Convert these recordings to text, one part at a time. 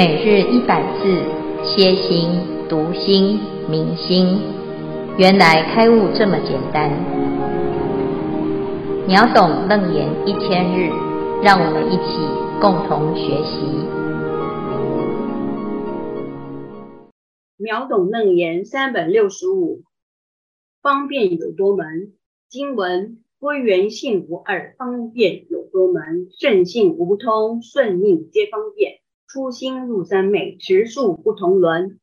每日一百字，歇心、读心、明心，原来开悟这么简单。秒懂楞严一千日，让我们一起共同学习。秒懂楞严三百六十五，方便有多门。经文：归元性无二，方便有多门。圣性无通，顺应皆方便。初心入三昧，持数不同轮。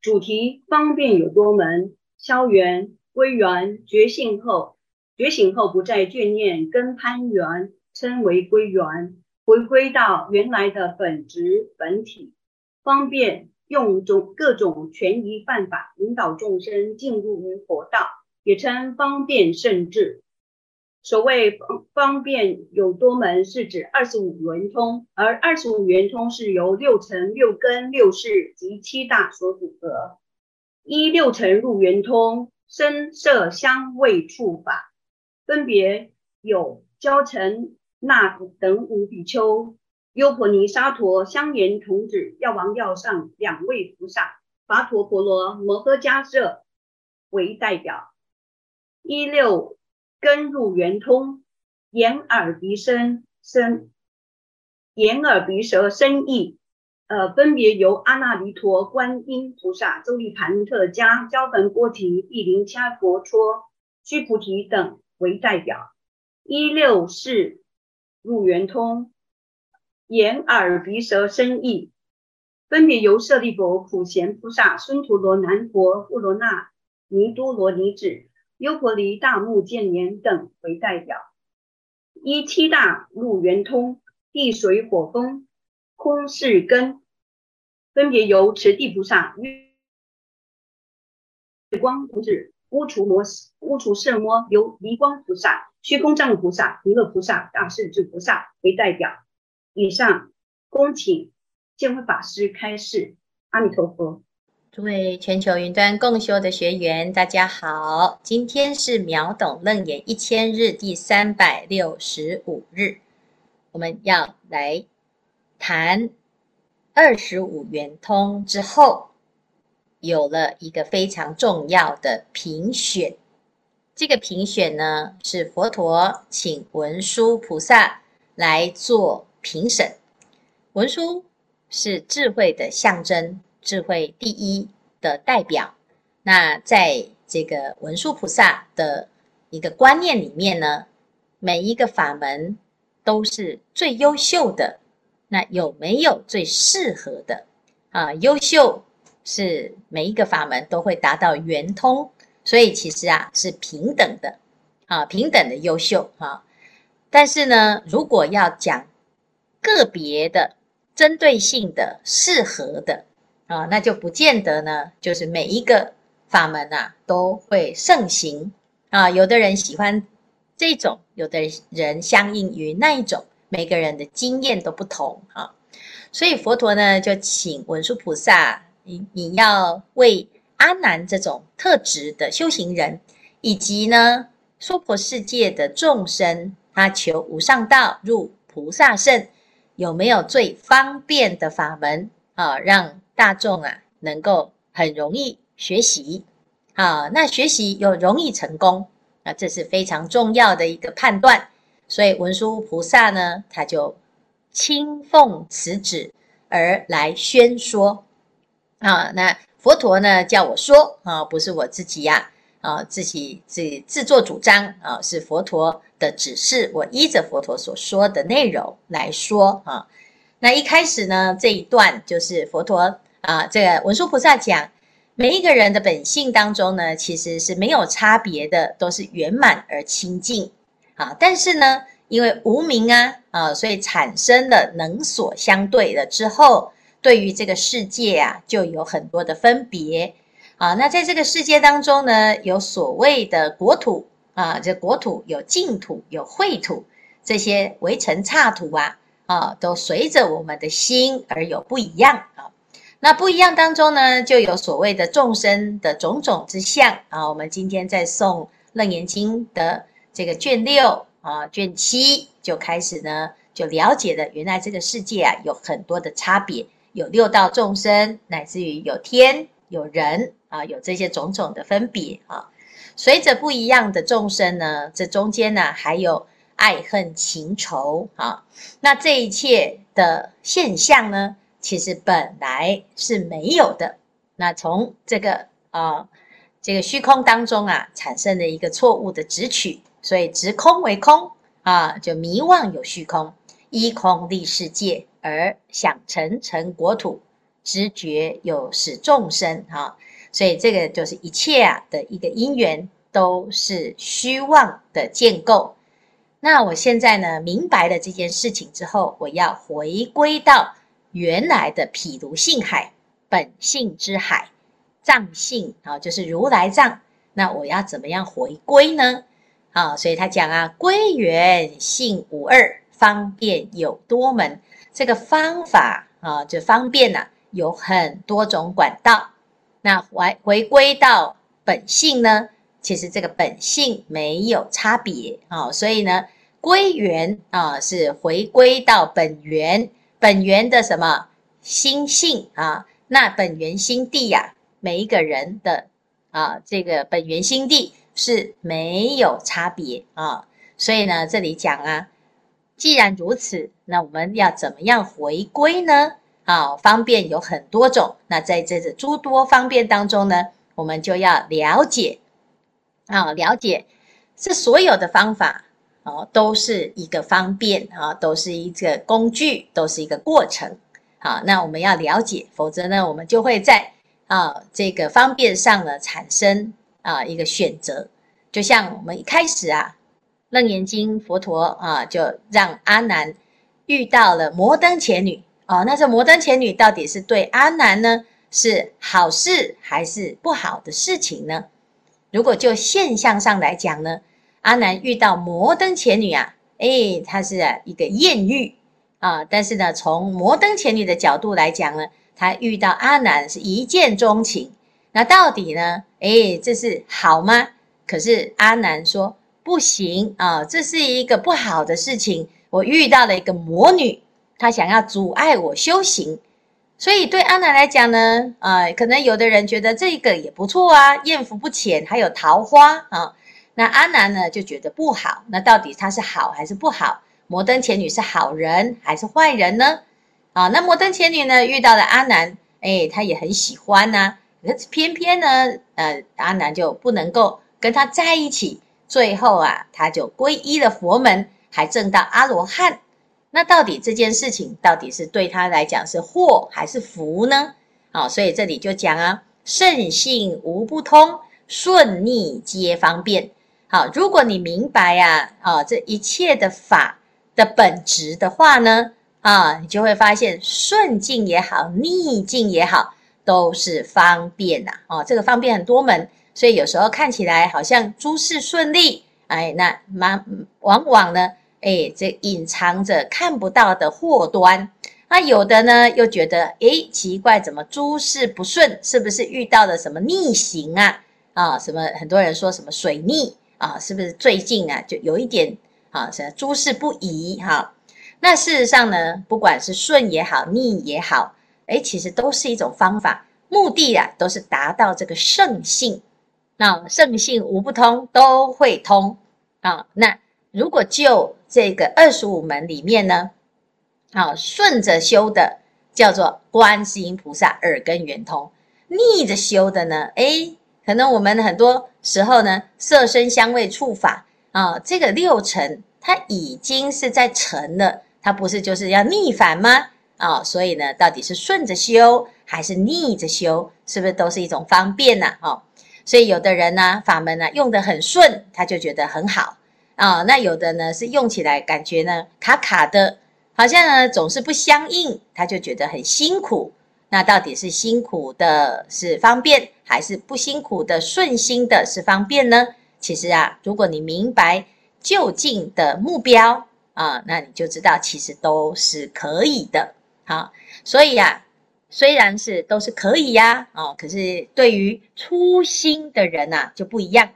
主题：方便有多门。消缘归元，觉醒后，觉醒后不再眷念跟攀缘，称为归元，回归到原来的本质本体。方便用种各种权宜办法引导众生进入于佛道，也称方便胜智。所谓方方便有多门，是指二十五圆通，而二十五圆通是由六尘、六根、六识及七大所组合。一六尘入圆通，声色香味触法，分别有憍陈那等五比丘、优婆尼、沙陀、香严童子、药王、药上两位菩萨、跋陀婆罗、摩诃迦叶为代表。一六。根入圆通，眼耳鼻身身，眼耳鼻舌身意，呃，分别由阿那离陀、观音菩萨、周利盘特迦、焦焚波提、毗陵伽佛蹉、须菩提等为代表。一六四入圆通，眼耳鼻舌身意，分别由舍利弗、普贤菩萨、孙陀罗难陀、富罗那、尼多罗尼子。优婆离、大目犍连等为代表，依七大入圆通，地水火风空是根，分别由持地菩萨、月光菩萨、乌除摩、乌除圣摩、由离光菩萨、虚空藏菩萨、弥勒菩萨、大势至菩萨为代表。以上，恭请建辉法师开示。阿弥陀佛。诸位全球云端共修的学员，大家好！今天是秒懂楞严一千日第三百六十五日，我们要来谈二十五圆通之后，有了一个非常重要的评选。这个评选呢，是佛陀请文殊菩萨来做评审。文殊是智慧的象征。智慧第一的代表，那在这个文殊菩萨的一个观念里面呢，每一个法门都是最优秀的。那有没有最适合的啊？优秀是每一个法门都会达到圆通，所以其实啊是平等的啊，平等的优秀啊。但是呢，如果要讲个别的、针对性的、适合的。啊，那就不见得呢，就是每一个法门啊都会盛行啊。有的人喜欢这种，有的人相应于那一种，每个人的经验都不同啊。所以佛陀呢就请文殊菩萨，你你要为阿难这种特质的修行人，以及呢娑婆世界的众生，他求无上道入菩萨圣，有没有最方便的法门啊？让大众啊，能够很容易学习，啊，那学习又容易成功，那这是非常重要的一个判断。所以文殊菩萨呢，他就亲奉此旨而来宣说，啊，那佛陀呢叫我说，啊，不是我自己呀，啊，自己自己自作主张，啊，是佛陀的指示，我依着佛陀所说的内容来说，啊，那一开始呢，这一段就是佛陀。啊，这个文殊菩萨讲，每一个人的本性当中呢，其实是没有差别的，都是圆满而清净。啊，但是呢，因为无明啊，啊，所以产生了能所相对了之后，对于这个世界啊，就有很多的分别。啊，那在这个世界当中呢，有所谓的国土啊，这国土有净土，有秽土，这些微尘刹土啊，啊，都随着我们的心而有不一样啊。那不一样当中呢，就有所谓的众生的种种之相啊。我们今天在诵《楞严经》的这个卷六啊，卷七就开始呢，就了解了原来这个世界啊有很多的差别，有六道众生，乃至于有天有人啊，有这些种种的分别啊。随着不一样的众生呢，这中间呢还有爱恨情仇啊。那这一切的现象呢，其实本来是没有的。那从这个啊，这个虚空当中啊，产生了一个错误的执取，所以执空为空啊，就迷妄有虚空，依空立世界，而想成成国土，知觉有使众生啊，所以这个就是一切啊的一个因缘，都是虚妄的建构。那我现在呢，明白了这件事情之后，我要回归到原来的毗卢性海。本性之海，藏性啊，就是如来藏。那我要怎么样回归呢？啊，所以他讲啊，归元性无二，方便有多门。这个方法啊，就方便呐、有很多种管道。那回回归到本性呢，其实这个本性没有差别啊。所以呢，归元啊，是回归到本源，本源的什么心性啊？那本源心地呀、每一个人的啊，这个本源心地是没有差别啊。所以呢，这里讲啊，既然如此，那我们要怎么样回归呢？啊，方便有很多种。那在这这诸多方便当中呢，我们就要了解啊，了解这所有的方法哦，都是一个方便啊，都是一个工具，都是一个过程。好，那我们要了解，否则呢，我们就会在啊这个方便上呢产生啊一个选择。就像我们一开始啊，《楞严经》佛陀啊就让阿难遇到了摩登伽女哦，那这摩登伽女到底是对阿难呢是好事还是不好的事情呢？如果就现象上来讲呢，阿南遇到摩登前女啊，诶，她是一个艳遇。啊，但是呢，从摩登前女的角度来讲呢，她遇到阿南是一见钟情。那到底呢？诶，这是好吗？可是阿南说不行啊，这是一个不好的事情。我遇到了一个魔女，她想要阻碍我修行。所以对阿南来讲呢，啊，可能有的人觉得这个也不错啊，艳福不浅，还有桃花啊。那阿难呢就觉得不好。那到底他是好还是不好？摩登伽女是好人还是坏人呢？啊，那摩登伽女呢遇到了阿难，哎，她也很喜欢呐、可是偏偏呢，呃，阿难就不能够跟他在一起。最后啊，他就皈依了佛门，还证到阿罗汉。那到底这件事情到底是对他来讲是祸还是福呢？啊，所以这里就讲啊，圣性无不通，顺逆皆方便。好，如果你明白呀，啊，这一切的法。的本质的话呢，啊，你就会发现顺境也好，逆境也好，都是方便呐，哦，这个方便很多门，所以有时候看起来好像诸事顺利，哎，那蛮往往呢，哎，这隐藏着看不到的祸端。那有的呢，又觉得，哎，奇怪，怎么诸事不顺？是不是遇到了什么逆行啊？啊，什么很多人说什么水逆啊？是不是最近啊，就有一点？啊，是诸事不宜哈。那事实上呢，不管是顺也好，逆也好，诶，其实都是一种方法，目的啊，都是达到这个圣性。那圣性无不通，都会通啊。那如果就这个二十五门里面呢，啊，顺着修的叫做观世音菩萨耳根圆通，逆着修的呢，诶，可能我们很多时候呢，色声香味触法。啊，这个六尘它已经是在成了，它不是就是要逆反吗？啊，所以呢，到底是顺着修还是逆着修，是不是都是一种方便呢？啊，所以有的人呢，法门呢用得很顺，他就觉得很好啊。那有的呢是用起来感觉呢卡卡的，好像呢总是不相应，他就觉得很辛苦。那到底是辛苦的是方便，还是不辛苦的顺心的是方便呢？其实啊，如果你明白究竟的目标啊，那你就知道其实都是可以的。好，所以啊，虽然是都是可以呀，哦，可是对于初心的人呐就不一样。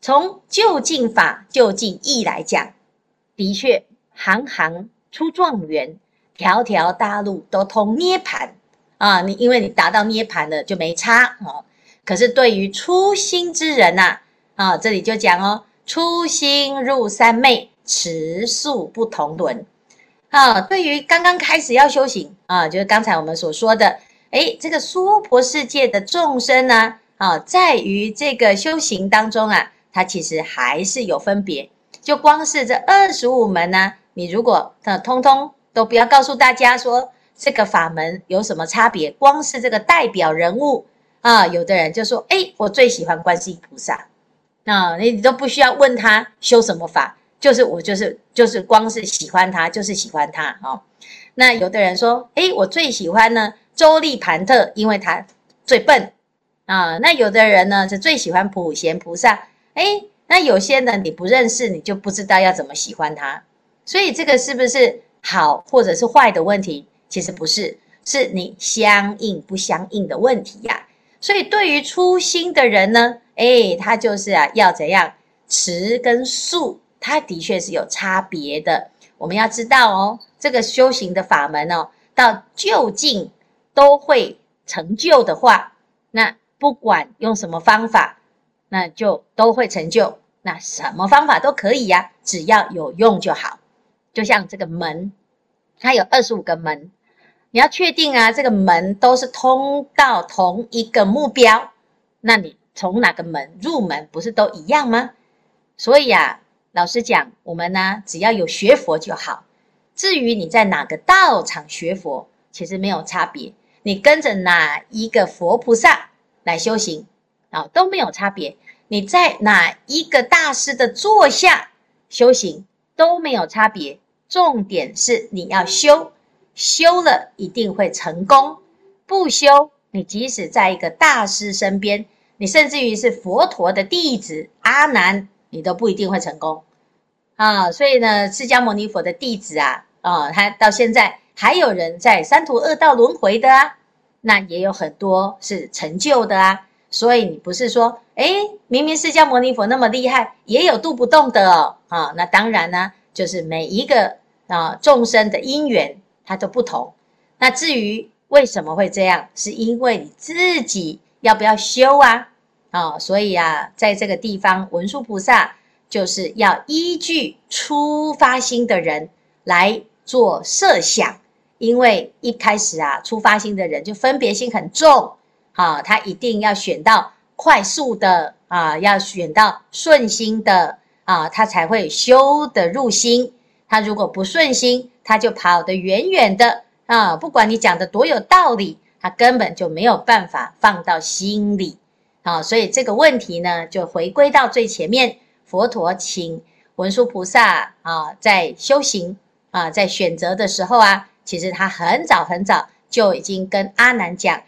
从究竟法、究竟义来讲，的确行行出状元，条条大路都通涅槃啊！你因为你达到涅槃了，就没差哦。可是对于初心之人呐，啊，这里就讲哦，初心入三昧，持数不同轮。啊，对于刚刚开始要修行啊，就是刚才我们所说的，诶，这个娑婆世界的众生呢，啊，在于这个修行当中啊，它其实还是有分别。就光是这二十五门呢，你如果呃通通都不要告诉大家说这个法门有什么差别，光是这个代表人物啊，有的人就说，诶，我最喜欢观世音菩萨，啊，你都不需要问他修什么法。就是我就是就是光是喜欢他，就是喜欢他哦。那有的人说，诶，我最喜欢呢周利盘特，因为他最笨啊。那有的人呢是最喜欢普贤菩萨，诶，那有些呢你不认识，你就不知道要怎么喜欢他。所以这个是不是好或者是坏的问题？其实不是，是你相应不相应的问题呀。所以对于初心的人呢，诶，他就是啊要怎样持跟宿。它的确是有差别的，我们要知道哦，这个修行的法门哦，到究竟都会成就的话，那不管用什么方法，那就都会成就。那什么方法都可以呀，只要有用就好。就像这个门，它有二十五个门，你要确定啊，这个门都是通到同一个目标，那你从哪个门入门，不是都一样吗？所以啊。老实讲，我们呢，只要有学佛就好。至于你在哪个道场学佛，其实没有差别。你跟着哪一个佛菩萨来修行啊，都没有差别。你在哪一个大师的座下修行都没有差别。重点是你要修，修了一定会成功。不修，你即使在一个大师身边，你甚至于是佛陀的弟子阿难，你都不一定会成功。啊，所以呢，释迦牟尼佛的弟子啊，啊，他到现在还有人在三途恶道轮回的啊，那也有很多是成就的啊。所以你不是说，哎，明明释迦牟尼佛那么厉害，也有度不动的哦。啊，那当然呢，就是每一个啊众生的因缘它都不同。那至于为什么会这样，是因为你自己要不要修啊？啊，所以啊，在这个地方文殊菩萨。就是要依据初发心的人来做设想，因为一开始啊，初发心的人就分别心很重，啊，他一定要选到快速的啊，要选到顺心的啊，他才会修得入心。他如果不顺心，他就跑得远远的啊，不管你讲的多有道理，他根本就没有办法放到心里啊。所以这个问题呢，就回归到最前面。佛陀请文殊菩萨啊，在修行啊，在选择的时候啊，其实他很早很早就已经跟阿难讲，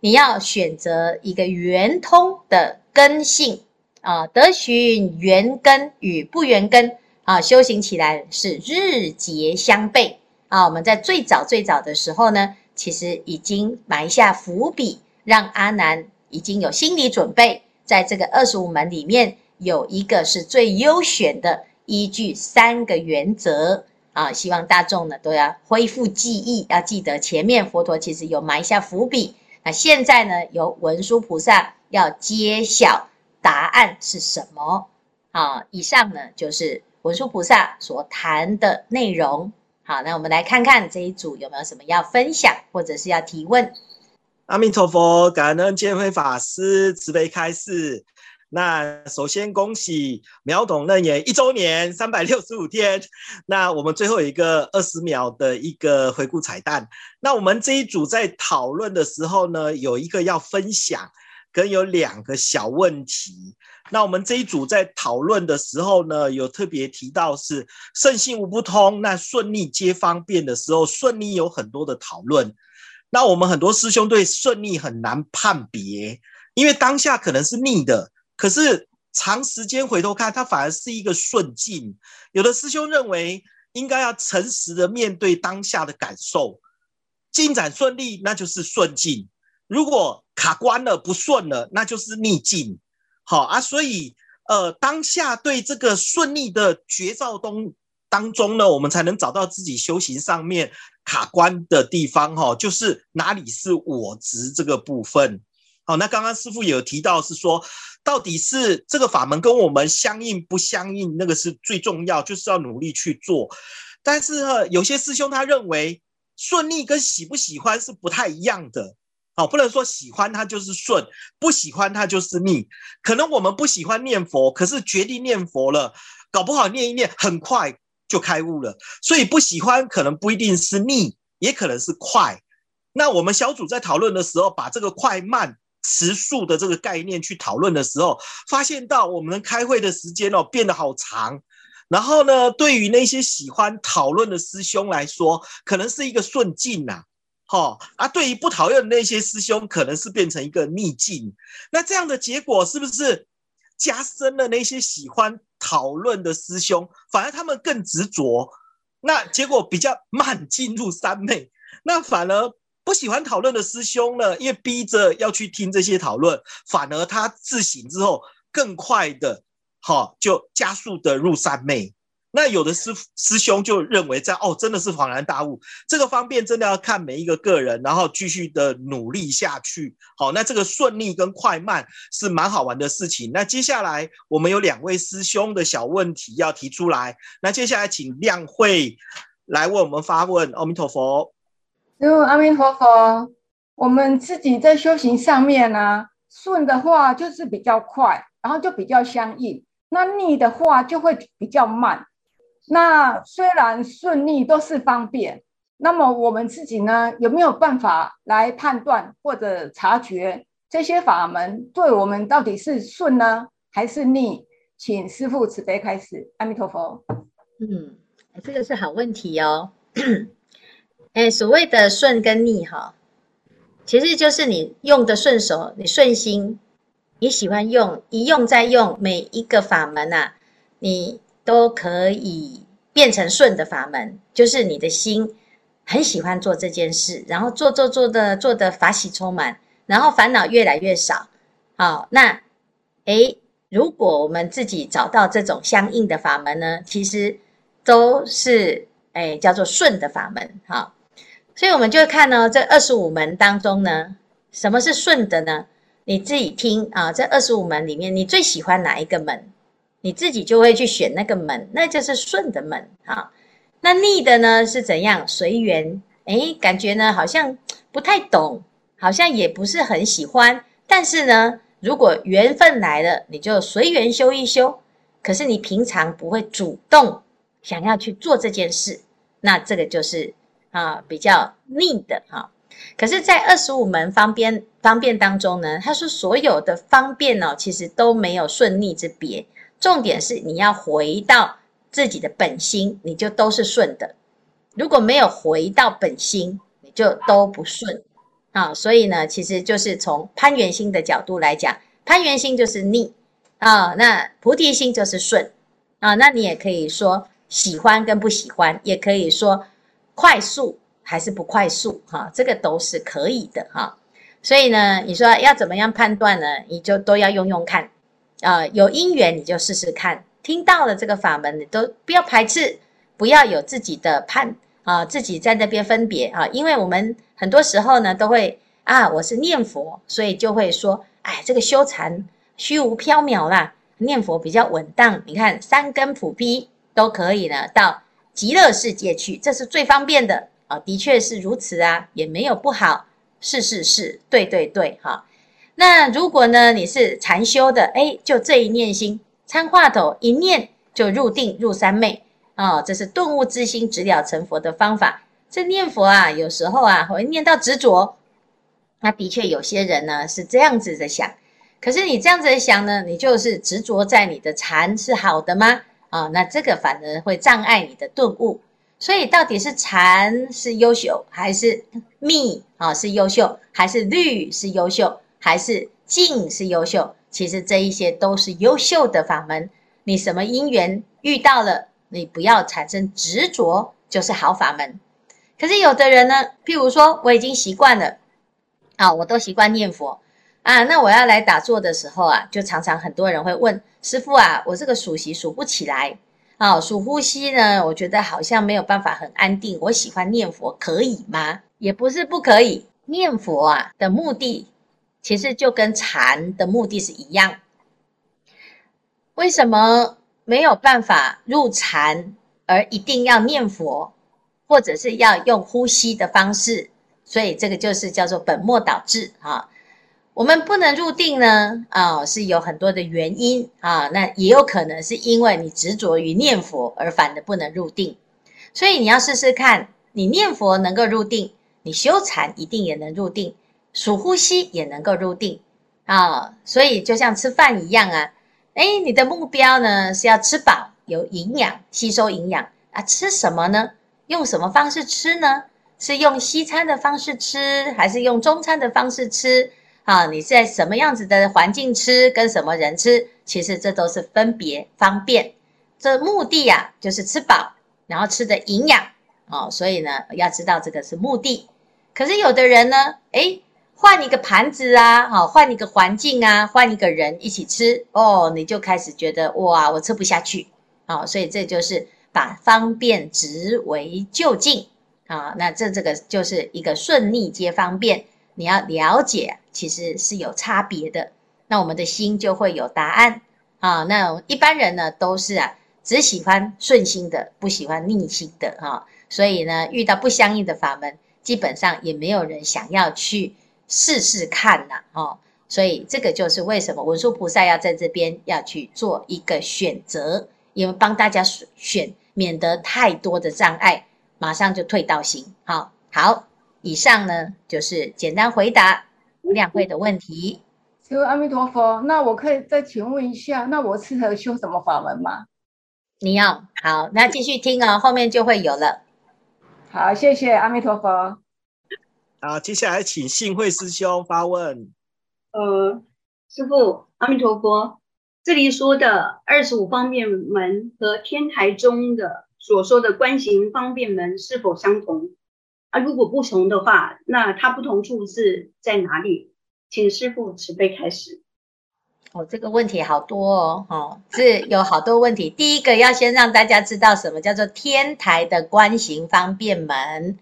你要选择一个圆通的根性啊，得寻圆根与不圆根啊，修行起来是日节相悖啊。我们在最早最早的时候呢，其实已经埋下伏笔，让阿难已经有心理准备，在这个二十五门里面。有一个是最优选的，依据三个原则啊，希望大众呢都要恢复记忆，要记得前面佛陀其实有埋下伏笔。那现在呢，由文殊菩萨要揭晓答案是什么？好，以上呢就是文殊菩萨所谈的内容。好，那我们来看看这一组有没有什么要分享或者是要提问。阿弥陀佛，感恩见辉法师慈悲开示。那首先恭喜秒懂楞严一周年三百六十五天。那我们最后一个二十秒的一个回顾彩蛋。那我们这一组在讨论的时候呢，有一个要分享，跟有两个小问题。那我们这一组在讨论的时候呢，有特别提到是圣性无不通，那顺利皆方便的时候，顺利有很多的讨论。那我们很多师兄对顺利很难判别，因为当下可能是逆的。可是长时间回头看，它反而是一个顺境。有的师兄认为应该要诚实的面对当下的感受，进展顺利那就是顺境；如果卡关了不顺了，那就是逆境。好啊，所以呃，当下对这个顺利的觉照东当中呢，我们才能找到自己修行上面卡关的地方哈，就是哪里是我执这个部分。好，那刚刚师傅有提到是说，到底是这个法门跟我们相应不相应，那个是最重要，就是要努力去做。但是呢，有些师兄他认为顺利跟喜不喜欢是不太一样的。好，不能说喜欢它就是顺，不喜欢它就是逆。可能我们不喜欢念佛，可是决定念佛了，搞不好念一念很快就开悟了。所以不喜欢可能不一定是逆，也可能是快。那我们小组在讨论的时候，把这个快慢时数的这个概念去讨论的时候，发现到我们开会的时间哦变得好长。然后呢，对于那些喜欢讨论的师兄来说，可能是一个顺境呐。好啊，对于不讨厌的那些师兄，可能是变成一个逆境。那这样的结果是不是加深了那些喜欢讨论的师兄，反而他们更执着？那结果比较慢进入三昧。那反而不喜欢讨论的师兄呢，因为逼着要去听这些讨论，反而他自省之后更快的，好就加速的入三昧。那有的师师兄就认为这样哦，真的是恍然大悟。这个方便真的要看每一个个人，然后继续的努力下去。好，那这个顺利跟快慢是蛮好玩的事情。那接下来我们有两位师兄的小问题要提出来。那接下来请亮慧来为我们发问。阿弥陀佛，师父阿弥陀佛。我们自己在修行上面呢、啊，顺的话就是比较快，然后就比较相应；那逆的话就会比较慢。那虽然顺逆都是方便，那么我们自己呢，有没有办法来判断或者察觉这些法门对我们到底是顺呢，还是逆？请师父慈悲开始。阿弥陀佛。嗯，这个是好问题哦。哎，所谓的顺跟逆哈，其实就是你用的顺手，你顺心，你喜欢用，一用再用，每一个法门啊，你。都可以变成顺的法门，就是你的心很喜欢做这件事，然后做做做的做的法喜充满，然后烦恼越来越少。好，那诶，如果我们自己找到这种相应的法门呢，其实都是诶叫做顺的法门。好，所以我们就看呢，这二十五门当中呢，什么是顺的呢？你自己听啊，这二十五门里面，你最喜欢哪一个门？你自己就会去选那个门，那就是顺的门啊。那逆的呢是怎样？随缘，诶，感觉呢好像不太懂，好像也不是很喜欢。但是呢，如果缘分来了，你就随缘修一修。可是你平常不会主动想要去做这件事，那这个就是啊比较逆的哈。可是，在二十五门方便方便当中呢，他说所有的方便呢，其实都没有顺逆之别。重点是你要回到自己的本心，你就都是顺的。如果没有回到本心，你就都不顺啊。所以呢，其实就是从攀缘心的角度来讲，攀缘心就是逆啊，那菩提心就是顺啊。那你也可以说喜欢跟不喜欢，也可以说快速还是不快速哈，这个都是可以的哈。所以呢，你说要怎么样判断呢？你就都要用用看。呃，有因缘你就试试看，听到了这个法门，你都不要排斥，不要有自己的判啊、自己在那边分别啊，因为我们很多时候呢都会啊，我是念佛，所以就会说，哎，这个修禅虚无缥缈啦，念佛比较稳当。你看三根普披都可以呢，到极乐世界去，这是最方便的啊，的确是如此啊，也没有不好，是是是，对对对，哈。那如果呢，你是禅修的，哎，就这一念心参话头一念就入定入三昧哦，这是顿悟之心直了成佛的方法。这念佛啊，有时候啊会念到执着，那的确有些人呢是这样子的想。可是你这样子的想呢，你就是执着在你的禅是好的吗？啊、那这个反而会障碍你的顿悟。所以到底是禅是优秀，还是密啊、是优秀，还是律是优秀？还是静是优秀，其实这一些都是优秀的法门。你什么因缘遇到了，你不要产生执着，就是好法门。可是有的人呢，譬如说我已经习惯了，啊，我都习惯念佛啊，那我要来打坐的时候啊，就常常很多人会问师父啊，我这个数息数不起来啊，数呼吸呢，我觉得好像没有办法很安定。我喜欢念佛，可以吗？也不是不可以。念佛啊的目的，其实就跟禅的目的是一样。为什么没有办法入禅，而一定要念佛，或者是要用呼吸的方式？所以这个就是叫做本末倒置啊。我们不能入定呢，啊，是有很多的原因啊。那也有可能是因为你执着于念佛而反的不能入定。所以你要试试看，你念佛能够入定，你修禅一定也能入定，数呼吸也能够入定啊。所以就像吃饭一样啊，诶，你的目标呢是要吃饱，有营养，吸收营养啊。吃什么呢？用什么方式吃呢？是用西餐的方式吃，还是用中餐的方式吃？啊，你在什么样子的环境吃，跟什么人吃，其实这都是分别方便。这目的呀、啊，就是吃饱，然后吃的营养哦。所以呢，要知道这个是目的。可是有的人呢，诶，换一个盘子啊，好，换一个环境啊，换一个人一起吃哦，你就开始觉得哇，我吃不下去。好，所以这就是把方便执为就近啊。那这这个就是一个顺逆皆方便。你要了解，其实是有差别的，那我们的心就会有答案啊。那一般人呢，都是啊，只喜欢顺心的，不喜欢逆心的哈。所以呢，遇到不相应的法门，基本上也没有人想要去试试看呐。哦，所以这个就是为什么文殊菩萨要在这边要去做一个选择，因为帮大家选，免得太多的障碍，马上就退道行。好，好。以上呢，就是简单回答两位的问题。请问阿弥陀佛，那我可以再请问一下，那我适合修什么法门吗？你要好，那继续听哦，后面就会有了。好，谢谢阿弥陀佛。好，接下来请信慧师兄发问。呃，师父，阿弥陀佛，这里说的二十五方便门和天台中的所说的观行方便门是否相同？啊，如果不同的话，那它不同处是在哪里？请师父慈悲开始。哦，这个问题好多哦，哦，是有好多问题。第一个要先让大家知道什么叫做天台的观行方便门。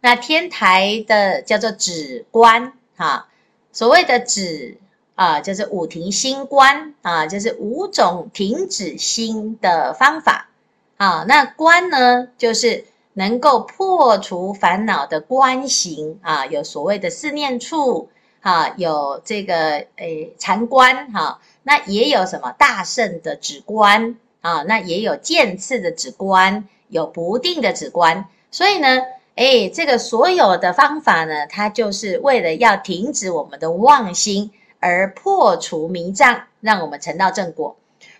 那天台的叫做止观，哈，所谓的止啊，就是五停心观啊，就是五种停止心的方法。啊，那观呢，就是。能够破除烦恼的观行啊，有所谓的四念处啊，有这个诶禅观哈，那也有什么大圣的止观啊，那也有渐次的止观，有不定的止观。所以呢，诶，这个所有的方法呢，它就是为了要停止我们的妄心，而破除迷障，让我们成道正果。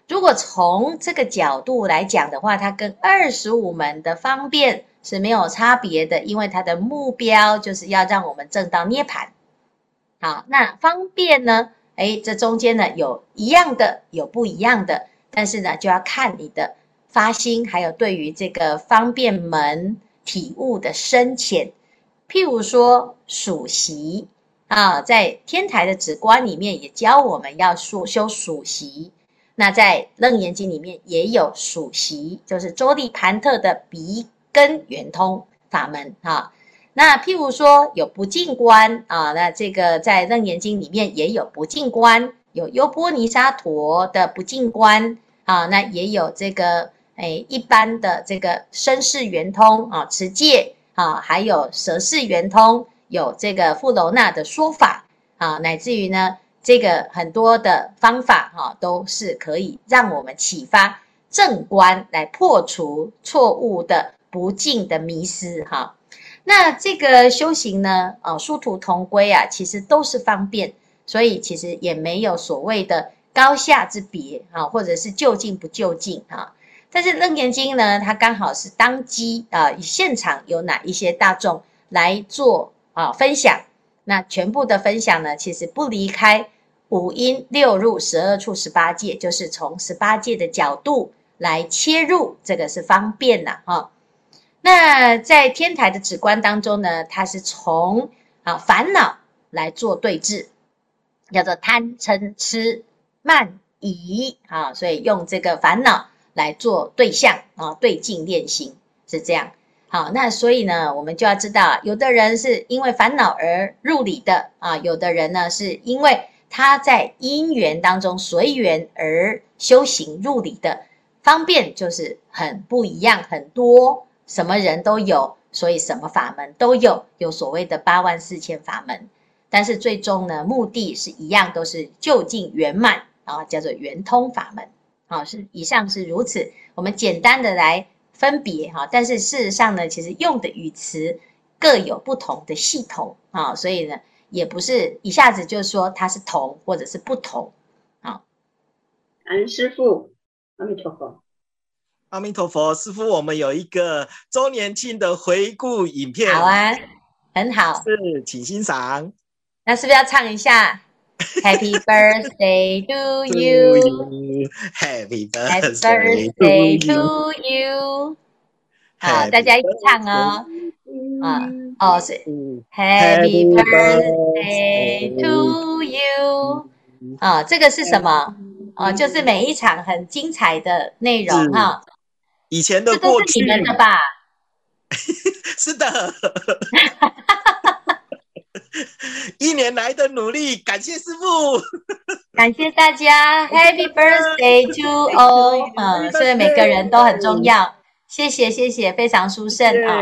如果从这个角度来讲的话，它跟二十五门的方便是没有差别的，因为它的目标就是要让我们证到涅槃。好，那方便呢？诶，这中间呢有一样的，有不一样的，但是呢就要看你的发心，还有对于这个方便门体悟的深浅。譬如说数息啊，在天台的止观里面也教我们要说修数息。那在《楞严经》里面也有数息，就是周利盘特的鼻根圆通法门哈。那譬如说有不净观啊，那这个在《楞严经》里面也有不净观，有优波尼沙陀的不净观啊，那也有这个、哎、一般的这个身视圆通啊，持戒啊，还有舌视圆通，有这个富楼那的说法啊，乃至于呢。这个很多的方法哈，都是可以让我们启发正观，来破除错误的不净的迷失哈。那这个修行呢，啊，殊途同归啊，其实都是方便，所以其实也没有所谓的高下之别啊，或者是就近不就近哈。但是《楞严经》呢，它刚好是当机啊，现场有哪一些大众来做啊分享，那全部的分享呢，其实不离开。五阴六入十二处十八界，就是从十八界的角度来切入，这个是方便的哈。那在天台的止观当中呢，它是从啊烦恼来做对治，叫做贪嗔痴慢疑啊，所以用这个烦恼来做对象啊，对镜练心是这样。好，那所以呢，我们就要知道，有的人是因为烦恼而入理的啊，有的人呢是因为他在因缘当中随缘而修行入理的，方便就是很不一样，很多什么人都有，所以什么法门都有，有所谓的八万四千法门，但是最终呢，目的是一样，都是究竟圆满啊，叫做圆通法门。好，是以上是如此，我们简单的来分别哈，但是事实上呢，其实用的语词各有不同的系统啊，所以呢，也不是一下子就说它是同或者是不同。好，感恩师父，阿弥陀佛，阿弥陀佛，师傅，我们有一个周年庆的回顾影片，好啊，很好，是，请欣赏。那是不是要唱一下？Happy birthday to you. Happy birthday to you. 好，大家一起唱哦。啊，哦是 Happy birthday to you。啊，这个是什么？哦，就是每一场很精彩的内容哈。以前的过去。这是你们的吧？是的。一年来的努力，感谢师傅，感谢大家，Happy Birthday to all，嗯，所以每个人都很重要，谢谢谢谢，非常殊胜啊。